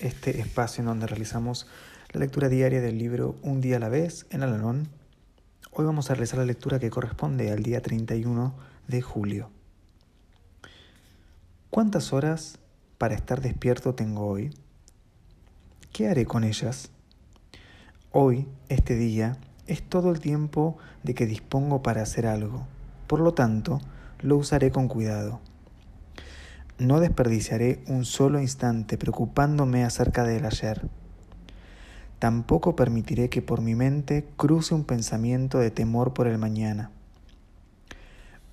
este espacio en donde realizamos la lectura diaria del libro Un día a la vez en Alalón. Hoy vamos a realizar la lectura que corresponde al día 31 de julio. ¿Cuántas horas para estar despierto tengo hoy? ¿Qué haré con ellas? Hoy, este día, es todo el tiempo de que dispongo para hacer algo. Por lo tanto, lo usaré con cuidado. No desperdiciaré un solo instante preocupándome acerca del ayer. Tampoco permitiré que por mi mente cruce un pensamiento de temor por el mañana.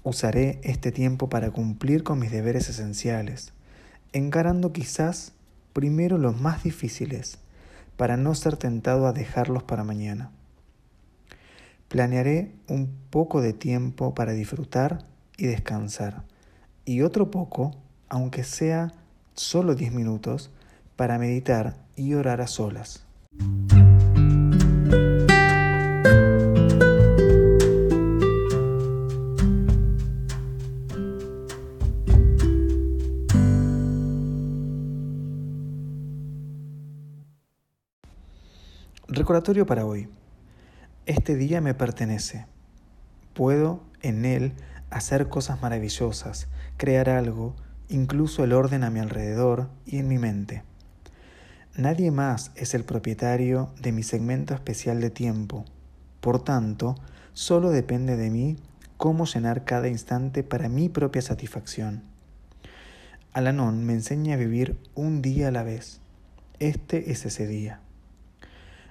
Usaré este tiempo para cumplir con mis deberes esenciales, encarando quizás primero los más difíciles, para no ser tentado a dejarlos para mañana. Planearé un poco de tiempo para disfrutar y descansar, y otro poco, aunque sea solo diez minutos, para meditar y orar a solas. Recordatorio para hoy. Este día me pertenece. Puedo en él hacer cosas maravillosas, crear algo, incluso el orden a mi alrededor y en mi mente. Nadie más es el propietario de mi segmento especial de tiempo. Por tanto, solo depende de mí cómo llenar cada instante para mi propia satisfacción. Alanon me enseña a vivir un día a la vez. Este es ese día.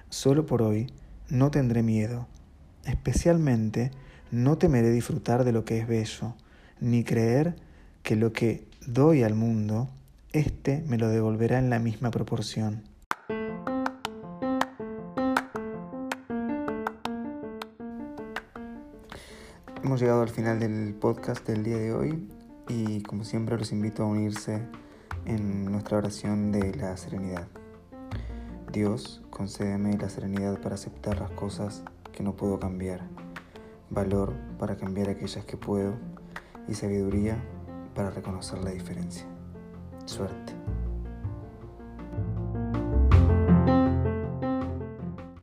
Solo por hoy no tendré miedo, especialmente no temeré disfrutar de lo que es bello, ni creer que lo que doy al mundo, éste me lo devolverá en la misma proporción. Hemos llegado al final del podcast del día de hoy y como siempre los invito a unirse en nuestra oración de la serenidad. Dios, concédeme la serenidad para aceptar las cosas que no puedo cambiar, valor para cambiar aquellas que puedo y sabiduría para reconocer la diferencia. Suerte.